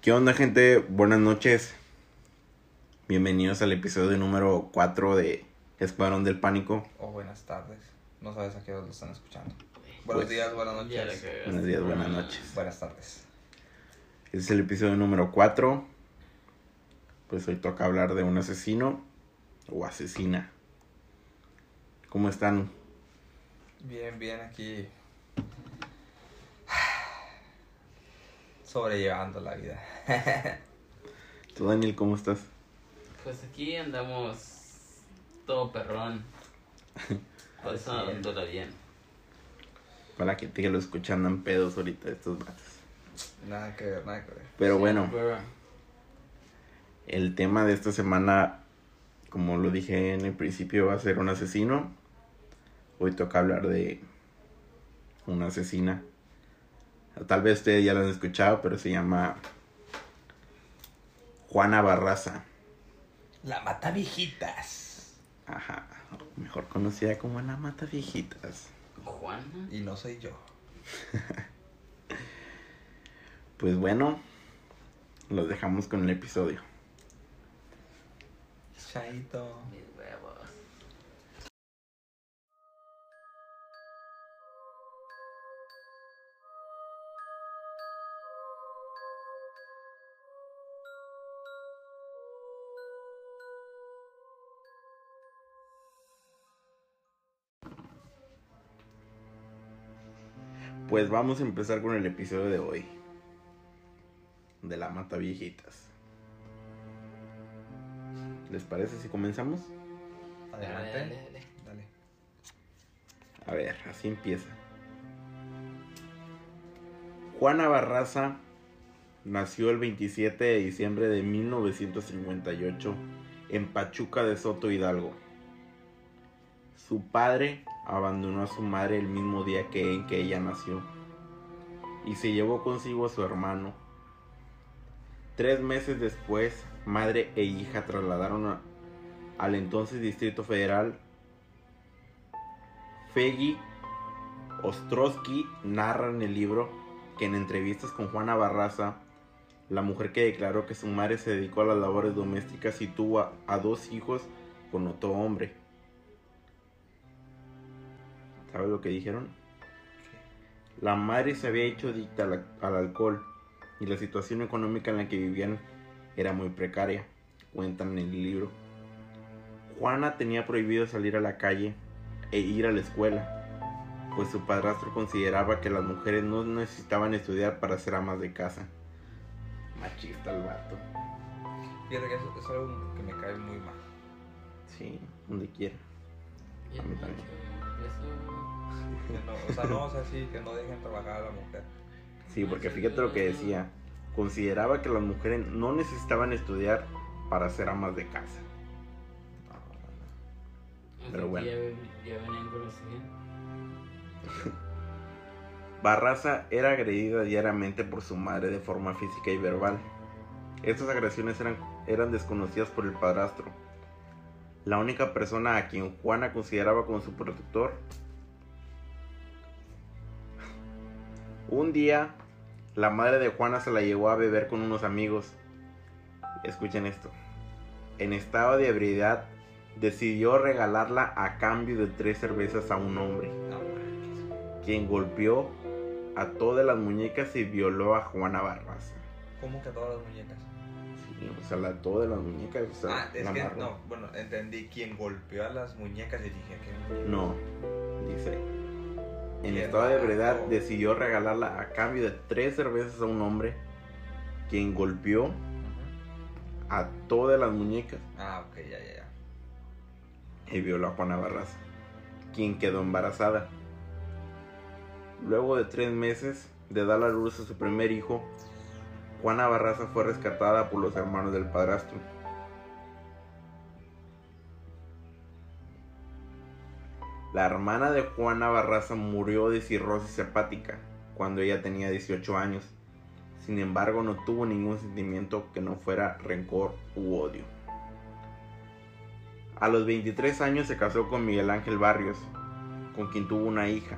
¿Qué onda, gente? Buenas noches. Bienvenidos al episodio número 4 de Escuadrón del Pánico. O buenas tardes. No sabes a qué hora lo están escuchando. Pues, Buenos días, buenas noches. Buenos días, buenas noches. Buenas tardes. Este es el episodio número 4. Pues hoy toca hablar de un asesino o asesina. ¿Cómo están? Bien, bien aquí. Sobrellevando la vida. ¿Tú, Daniel, cómo estás? Pues aquí andamos todo perrón. Pasándola bien. Para que te lo escuchan andan pedos ahorita estos vatos. Nada que ver, nada que ver. Pero Sí, bueno, pero- el tema de esta semana, como lo dije en el principio, va a ser un asesino. Hoy toca hablar de una asesina. Tal vez ustedes ya lo han escuchado, pero se llama Juana Barraza. La mata viejitas. Ajá, mejor conocida como la Mata Viejitas. Juana. Y no soy yo. Pues bueno, los dejamos con el episodio. Chaito. Pues vamos a empezar con el episodio de hoy. De la Mata Viejitas. ¿Les parece si comenzamos? Adelante. Dale, dale, dale. Dale. A ver, así empieza. Juana Barraza nació el 27 de diciembre de 1958 en Pachuca de Soto Hidalgo. Su padre abandonó a su madre el mismo día que en que ella nació y se llevó consigo a su hermano. Tres meses después, madre e hija trasladaron a- al entonces Distrito Federal Feggy Ostrowski narra en el libro que en entrevistas con Juana Barraza, la mujer que declaró que su madre se dedicó a las labores domésticas y tuvo a, a dos hijos con otro hombre. ¿Sabes lo que dijeron? La madre se había hecho adicta al, al alcohol y la situación económica en la que vivían era muy precaria, cuentan en el libro. Juana tenía prohibido salir a la calle e ir a la escuela, pues su padrastro consideraba que las mujeres no necesitaban estudiar para ser amas de casa. Machista el vato. Fíjate que eso, es algo que me cae muy mal. Sí, donde quiera. A mí también. eso- Que no, o sea, no, o sea, sí, que no dejen trabajar a la mujer. Sí, porque fíjate lo que decía. Consideraba que las mujeres no necesitaban estudiar para ser amas de casa. Pero bueno. Ya. Barraza era agredida diariamente por su madre de forma física y verbal. Estas agresiones eran, eran desconocidas por el padrastro. La única persona a quien Juana consideraba como su protector. Un día, la madre de Juana se la llevó a beber con unos amigos. Escuchen esto. En estado de ebriedad, decidió regalarla a cambio de tres cervezas a un hombre quien golpeó a todas las muñecas y violó a Juana Barraza. ¿Cómo que a todas las muñecas? Sí, o sea, la, todas las muñecas, o sea, Ah, es que no, bueno, entendí quién golpeó a las muñecas y dije que No, dice. En estado de ebriedad decidió regalarla a cambio de tres cervezas a un hombre quien golpeó a todas las muñecas Ah, ok, ya, ya, ya. y violó a Juana Barraza, quien quedó embarazada. Luego de tres meses de dar a luz a su primer hijo, Juana Barraza fue rescatada por los hermanos del padrastro. La hermana de Juana Barraza murió de cirrosis hepática cuando ella tenía 18 años. Sin embargo, no tuvo ningún sentimiento que no fuera rencor u odio. A los 23 años se casó con Miguel Ángel Barrios, con quien tuvo una hija.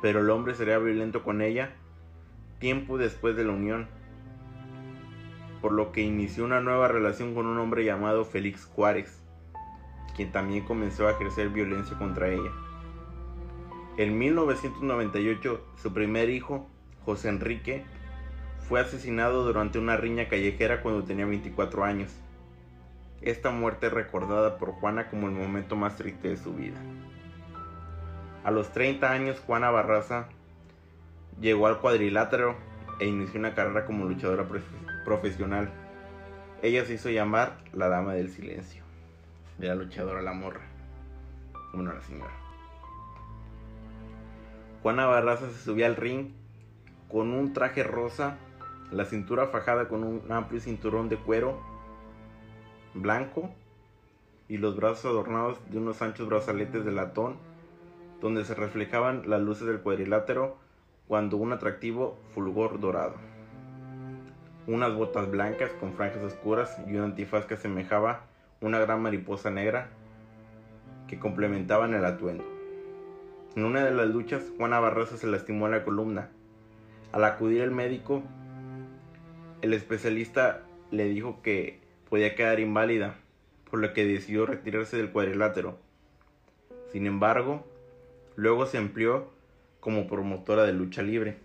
Pero el hombre sería violento con ella tiempo después de la unión. por lo que inició una nueva relación con un hombre llamado Félix Juárez, quien también comenzó a ejercer violencia contra ella. En 1998, su primer hijo, José Enrique, fue asesinado durante una riña callejera cuando tenía 24 años. Esta muerte es recordada por Juana como el momento más triste de su vida. A los 30 años, Juana Barraza llegó al cuadrilátero e inició una carrera como luchadora profe- profesional. Ella se hizo llamar la Dama del Silencio. Era luchadora la morra. Bueno, la señora. Juana Barraza se subía al ring con un traje rosa, la cintura fajada con un amplio cinturón de cuero blanco y los brazos adornados de unos anchos brazaletes de latón donde se reflejaban las luces del cuadrilátero cuando un atractivo fulgor dorado. Unas botas blancas con franjas oscuras y un antifaz que asemejaba una gran mariposa negra que complementaban el atuendo. En una de las luchas, Juana Barraza se lastimó la columna. Al acudir el médico, el especialista le dijo que podía quedar inválida, por lo que decidió retirarse del cuadrilátero. Sin embargo, luego se empleó como promotora de lucha libre.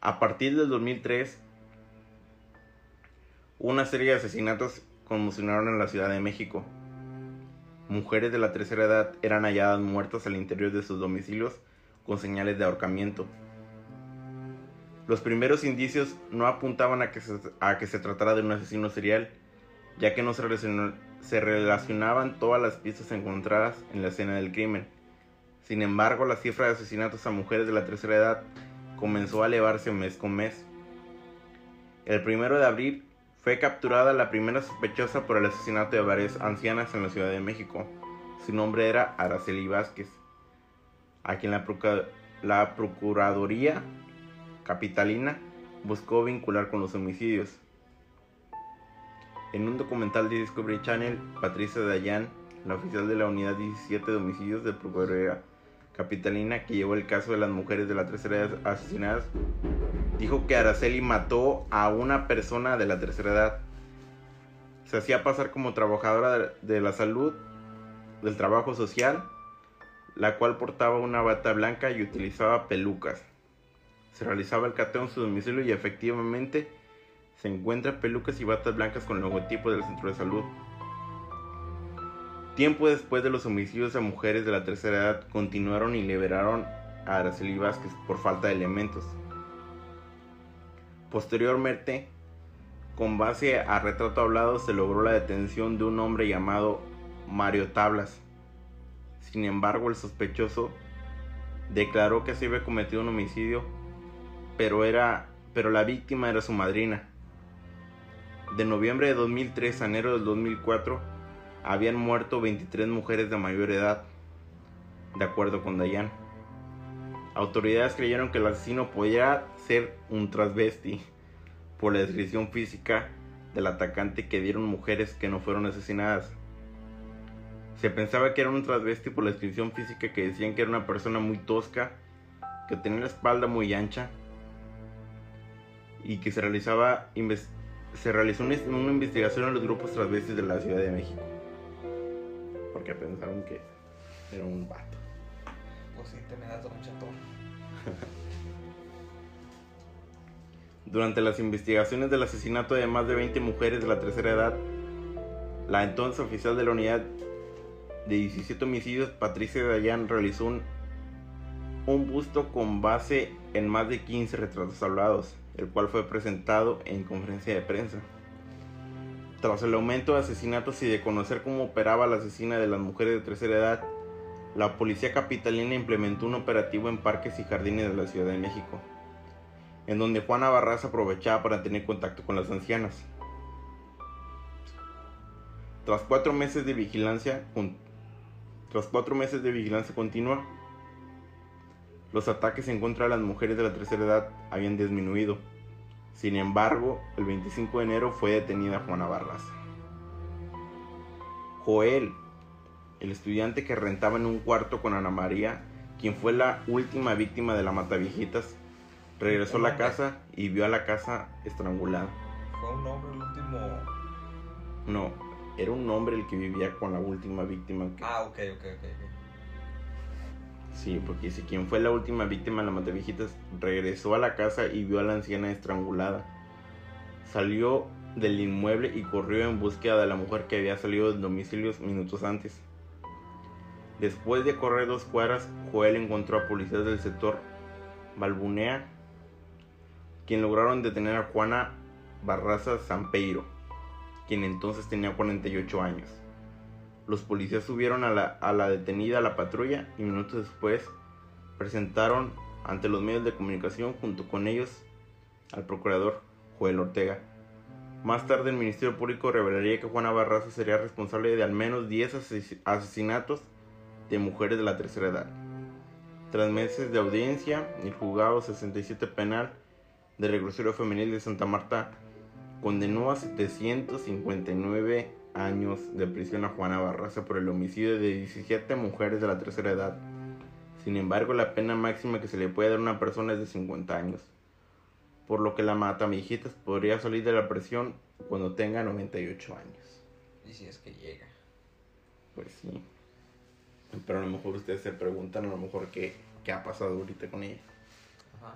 A partir del 2003, una serie de asesinatos conmocionaron en la Ciudad de México. Mujeres de la tercera edad eran halladas muertas al interior de sus domicilios con señales de ahorcamiento. Los primeros indicios no apuntaban a que se, tratara de un asesino serial, ya que no se, se relacionaban todas las piezas encontradas en la escena del crimen. Sin embargo, la cifra de asesinatos a mujeres de la tercera edad comenzó a elevarse mes con mes. El primero de abril fue capturada la primera sospechosa por el asesinato de varias ancianas en la Ciudad de México. Su nombre era Araceli Vázquez, a quien la, Procuraduría Capitalina buscó vincular con los homicidios. En un documental de Discovery Channel, Patricia Dayan, la oficial de la Unidad 17 de Homicidios de Procuraduría Capitalina que llevó el caso de las mujeres de la tercera edad asesinadas, dijo que Araceli mató a una persona de la tercera edad. Se hacía pasar como trabajadora de- la salud, del trabajo social, la cual portaba una bata blanca y utilizaba pelucas. Se realizaba el cateo en su domicilio y efectivamente se encuentran pelucas y batas blancas con el logotipo del centro de salud. Tiempo después de los homicidios a mujeres de la tercera edad, continuaron y liberaron a Araceli Vázquez por falta de elementos. Posteriormente, con base a retrato hablado, se logró la detención de un hombre llamado Mario Tablas. Sin embargo, el sospechoso declaró que se había cometido un homicidio, pero, era, pero la víctima era su madrina. De noviembre de 2003 a enero del 2004, habían muerto 23 mujeres de mayor edad, de acuerdo con Dayan. Autoridades creyeron que el asesino podía ser un transvesti por la descripción física del atacante que dieron mujeres que no fueron asesinadas. Se pensaba que era un transvesti por la descripción física que decían que era una persona muy tosca, que tenía la espalda muy ancha y que se realizaba se realizó una investigación en los grupos transvestis de la Ciudad de México. Porque pensaron que era un vato. Pues sí, te me das un chatón. Durante las investigaciones del asesinato de más de 20 mujeres de la tercera edad, la entonces oficial de la unidad de 17 homicidios, Patricia Dayan, realizó un, un busto con base en más de 15 retratos hablados, el cual fue presentado en conferencia de prensa. Tras el aumento de asesinatos y de conocer cómo operaba la asesina de las mujeres de tercera edad, la policía capitalina implementó un operativo en parques y jardines de la Ciudad de México en donde Juana Barraza aprovechaba para tener contacto con las ancianas. Tras cuatro meses de vigilancia, tras cuatro meses de vigilancia continua, los ataques en contra de las mujeres de la tercera edad habían disminuido. Sin embargo, el 25 de enero fue detenida Juana Barraza. Joel, el estudiante que rentaba en un cuarto con Ana María, quien fue la última víctima de la Mataviejitas, Regresó a la casa y vio a la casa estrangulada. Fue un hombre el último. No, era un hombre el que vivía con la última víctima. que- Ah, ok, ok, ok. ok. Sí, porque dice, quien fue la última víctima de la Mataviejitas regresó a la casa y vio a la anciana estrangulada. Salió del inmueble y corrió en búsqueda de la mujer que había salido del domicilio minutos antes. Después de correr dos cuadras, Joel encontró a policías del sector Balbunea, quien lograron detener a Juana Barraza Sampeiro, quien entonces tenía 48 años. Los policías subieron a la, a la detenida a la patrulla y minutos después presentaron ante los medios de comunicación junto con ellos al procurador Joel Ortega. Más tarde el Ministerio Público revelaría que Juana Barraza sería responsable de al menos 10 ases- asesinatos de mujeres de la tercera edad. Tras meses de audiencia, el juzgado 67 penal de reclusorio femenil de Santa Marta condenó a 759 años de prisión a Juana Barraza por el homicidio de 17 mujeres de la tercera edad. Sin embargo, la pena máxima que se le puede dar a una persona es de 50 años, por lo que la matamiejitas podría salir de la prisión cuando tenga 98 años. Y si es que llega. Pues sí. Pero a lo mejor ustedes se preguntan a lo mejor qué, qué ha pasado ahorita con ella. Ajá.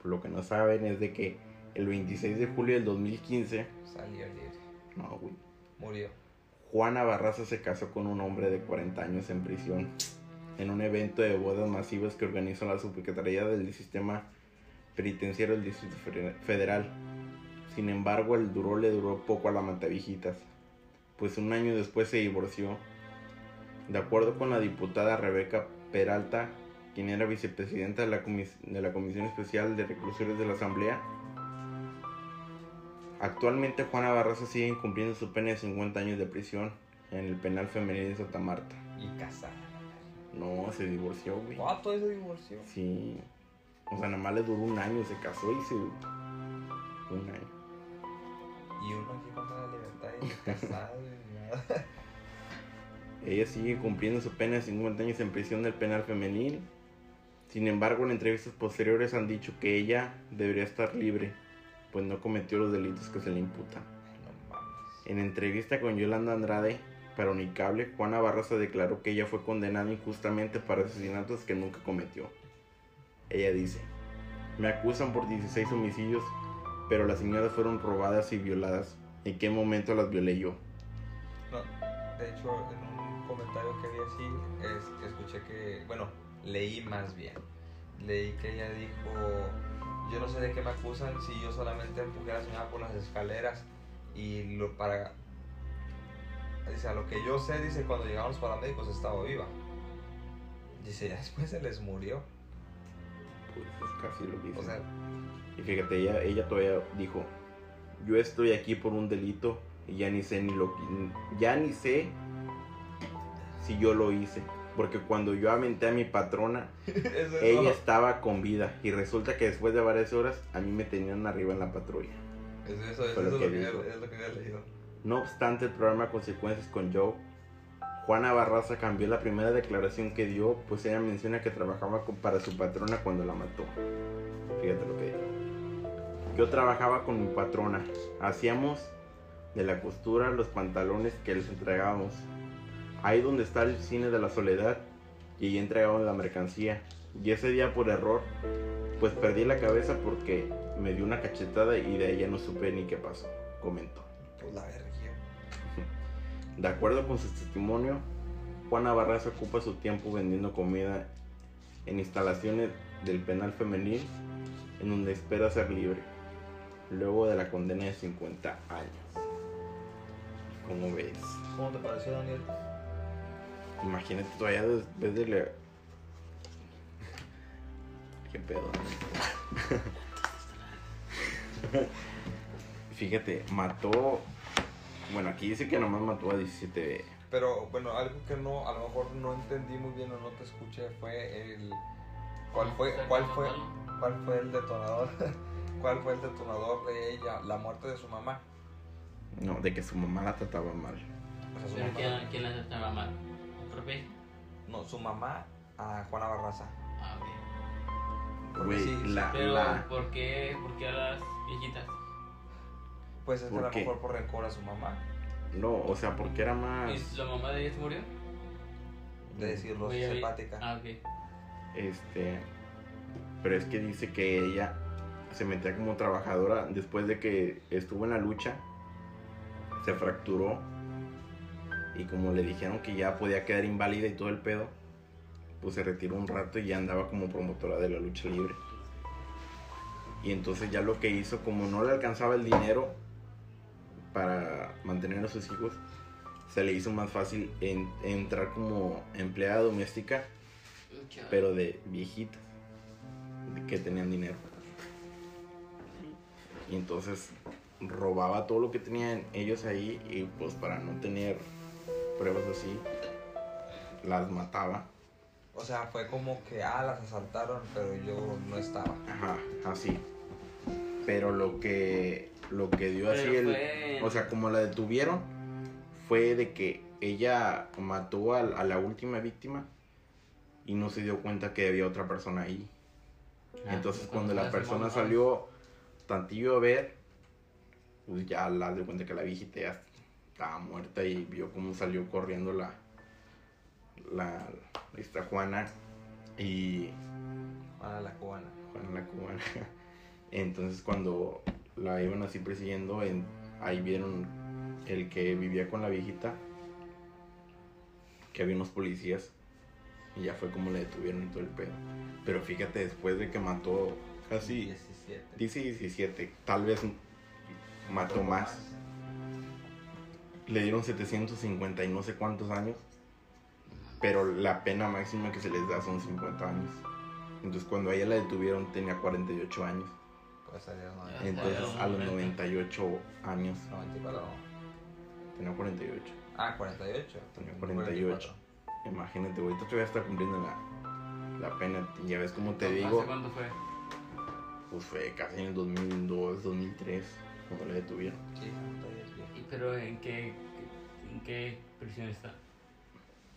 Por lo que no saben es de que el 26 de julio del 2015, Salió libre. no, güey, Murió. Juana Barraza se casó con un hombre de 40 años en prisión en un evento de bodas masivas que organizó la Subsecretaría del Sistema Penitenciario del Distrito Fede- Federal. Sin embargo, el duró le duró poco a la Matavijitas, pues un año después se divorció. De acuerdo con la diputada Rebeca Peralta, quien era vicepresidenta de la, comis- de la Comisión Especial de Reclusores de la Asamblea, Actualmente Juana Barraza sigue cumpliendo su pena de 50 años de prisión en el penal femenil de Santa Marta. Y casada. No, se divorció, güey. ¿Cuánto se divorció? Sí. O sea, nada más le duró un año, se casó y se... Un año. Y uno aquí contra la libertad y casado y nada. Ella sigue cumpliendo su pena de 50 años en prisión del penal femenil. Sin embargo, en entrevistas posteriores han dicho que ella debería estar libre, pues no cometió los delitos que se le imputan. En entrevista con Yolanda Andrade para Unicable, Juana Barraza declaró que ella fue condenada injustamente para asesinatos que nunca cometió. Ella dice, me acusan por 16 homicidios, pero las señoras fueron robadas y violadas. ¿En qué momento las violé yo? No, de hecho, en un comentario que vi así, es escuché que, bueno, leí más bien. Leí que ella dijo, yo no sé de qué me acusan si yo solamente empujé a la señora por las escaleras y lo para... Dice, a lo que yo sé, dice, cuando llegaron los paramédicos estaba viva. Dice, ya después se les murió. Pues es casi lo mismo. O sea, y fíjate, ella, ella todavía dijo, yo estoy aquí por un delito y ya ni sé ni lo ya ni sé si yo lo hice. Porque cuando yo aventé a mi patrona, es ella todo. estaba con vida. Y resulta que después de varias horas, a mí me tenían arriba en la patrulla. Eso, eso, es, lo lo que había- es lo que había leído. No obstante el programa Consecuencias con Joe, Juana Barraza cambió la primera declaración que dio, pues ella menciona que trabajaba con- para su patrona cuando la mató. Fíjate lo que dijo. Yo trabajaba con mi patrona, hacíamos de la costura los pantalones que les entregábamos. Ahí donde está el cine de la soledad, y ahí entregaban la mercancía. Y ese día por error, pues perdí la cabeza porque me dio una cachetada y de ahí ya no supe ni qué pasó, comentó. Pues la verga. De acuerdo con su testimonio, Juana Barraza ocupa su tiempo vendiendo comida en instalaciones del penal femenil en donde espera ser libre, luego de la condena de 50 años. ¿Cómo ves? ¿Cómo te pareció, Daniel? Imagínate todavía después de la... ¿Qué pedo? Fíjate, mató... Bueno, aquí dice que nomás mató a 17 Pero bueno, algo que no, a lo mejor no entendí muy bien o no te escuché fue el. ¿Cuál fue, cuál fue, cuál fue el detonador? ¿Cuál fue el detonador de ella? La muerte de su mamá. No, de que su mamá la trataba mal. O sea, su ¿Pero mamá. quién, quién la trataba mal? No, su mamá a Juana Barraza. Ah, ok. Porque Güey, sí, la, Pero, la- ¿por qué? ¿Por qué a las viejitas? Pues es que ¿Por a lo qué? mejor por rencor a su mamá. No, o sea, porque era más... ¿Y la mamá de ella se murió? De decirlo, Güey, simpática. Ah, ok. Este. Pero es que dice que ella se metía como trabajadora después de que estuvo en la lucha. Se fracturó. Y como le dijeron que ya podía quedar inválida y todo el pedo, pues se retiró un rato y ya andaba como promotora de la lucha libre. Y entonces ya lo que hizo, como no le alcanzaba el dinero para mantener a sus hijos, se le hizo más fácil en- entrar como empleada doméstica pero de viejitas que tenían dinero. Y entonces robaba todo lo que tenían ellos ahí y pues para no tener pruebas así, las mataba. O sea, fue como que, ah, las asaltaron, pero yo no estaba. Ajá, así. Pero lo que lo que dio Pero así el o sea, como la detuvieron fue de que ella mató al- a, la última víctima y no se dio cuenta que había otra persona ahí. Ah, Entonces cuando la persona salió tantillo a ver, pues ya la dio cuenta que la viejita ya estaba muerta y vio cómo salió corriendo la, la esta Juana y Ah, la cubana. Juana la cubana. Entonces cuando la iban así persiguiendo, en, ahí vieron el que vivía con la viejita, que había unos policías y ya fue como le detuvieron y todo el pedo. Pero fíjate, después de que mató casi 17. Dice 17, tal vez mató más. Le dieron 750 y no sé cuántos años. Pero la pena máxima que se les da son 50 años. Entonces cuando a ella la detuvieron tenía 48 años. Pues salieron Ya. a Entonces a los 90. 98 años 94, no. tenía 48. Ah, 48. Tenía 48. Imagínate, ahorita todavía está cumpliendo la, la pena. Ya ves como te ¿Hace digo, cuánto fue? pues fue casi en el 2002, 2003 cuando la detuvieron. Sí, pero en qué, en qué prisión está?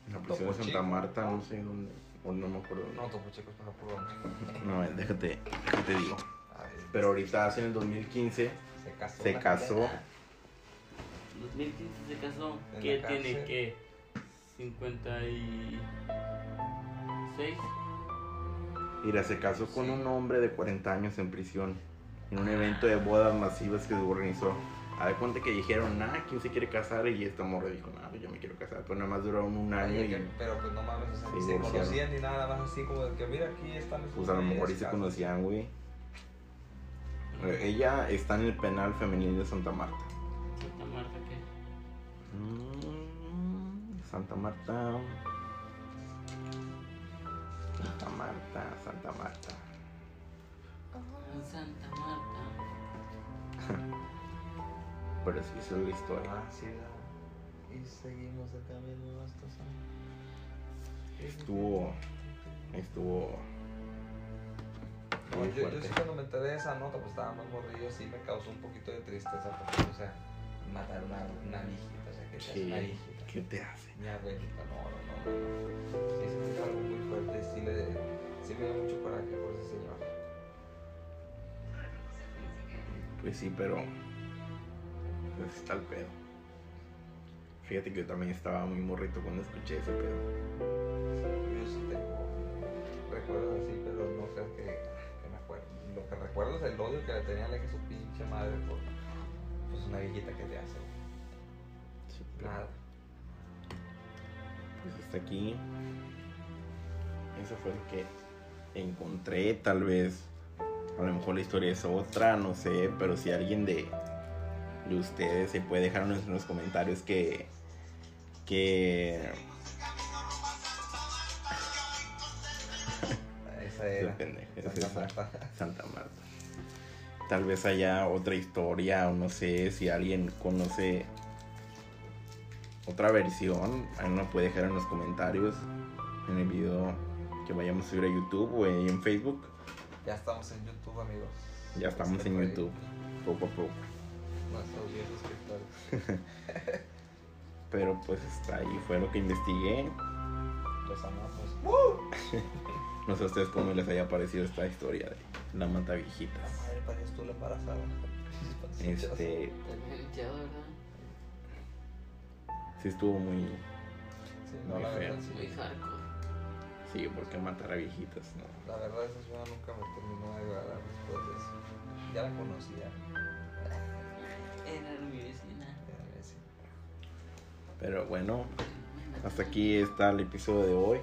En la prisión de Santa Chico. Marta, no sé dónde, o no me acuerdo. No, Topo Chico es para puro. No, eh, déjate, déjate digo. A ver, Pero ahorita hace en el 2015 se casó. se la casó. condena. 2015 se casó. En ¿Qué la tiene cárcel. que? 56. Mira, se casó con un hombre de 40 años en prisión en un evento de bodas masivas que se organizó. A ver cuenta que dijeron, nah, ¿quién se quiere casar? Y esta morra dijo, nah, pues yo me quiero casar. Pero nada más duraron un año Oye, y Pero pues no mames, o sea, Se ni se conocían ni nada, más así como de que mira aquí están esos pues a lo mejor y se casados. conocían, güey. Ella está en el penal femenil de Santa Marta. Santa Marta, ¿qué? Mm, Santa Marta. Santa Marta, Santa Marta. Santa Marta. Pero sí, esa es la historia. Ah, sí. Y seguimos el camino hasta San. Estuvo. Estuvo. No, yo, sí cuando me enteré de esa nota, pues estaba más morrillo, sí me causó un poquito de tristeza porque, o sea, matar una, una viejita, o sea, que te hace una ¿Qué, viejita. ¿Qué te hace? Mi abuelita, no, no, no, no. Sí, me hizo algo muy fuerte, sí, le, sí me dio mucho coraje por ese señor. Pues sí, pero. Pues está el pedo. Fíjate que yo también estaba muy morrito cuando escuché ese pedo. Yo sí tengo recuerdos así, pero no creo que, que me acuerdo. Lo que recuerdo es el odio que le tenía a la que su pinche madre por pues una viejita que te hace. Sí, pero, Nada. Pues hasta aquí. Eso fue el que encontré. Tal vez. A lo mejor la historia es otra, no sé. Pero si alguien de. De ustedes se puede dejar en los comentarios que. Que. Esa era. pendeja, es Santa esa. Marta. Santa Marta. Tal vez haya otra historia o no sé si alguien conoce otra versión. Ahí nos puede dejar en los comentarios en el video que vayamos a subir a YouTube o en Facebook. Ya estamos en YouTube, amigos. Ya estamos Este en YouTube, poco a poco. Nuestros 10 suscriptores. Pero pues hasta ahí fue lo que investigué. Lo los amamos. No sé a ustedes cómo les haya parecido esta historia de la mata La viejitas. madre parecías tú la embarazada. Este, sí estuvo muy... Sí, no, muy la verdad, Muy sí. hardcore. Sí, porque matar a viejitas, no. La verdad, esa ciudad nunca me terminó de agradar después de eso. Ya la conocía. Vecina. Pero bueno, hasta aquí está el episodio de hoy.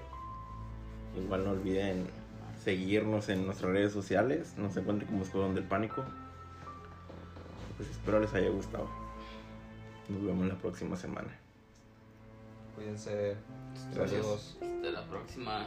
Igual no olviden seguirnos en nuestras redes sociales. Nos encuentren como Escuadrón del Pánico. Pues espero les haya gustado. Nos vemos la próxima semana. Cuídense. Gracias. Saludos. Hasta la próxima.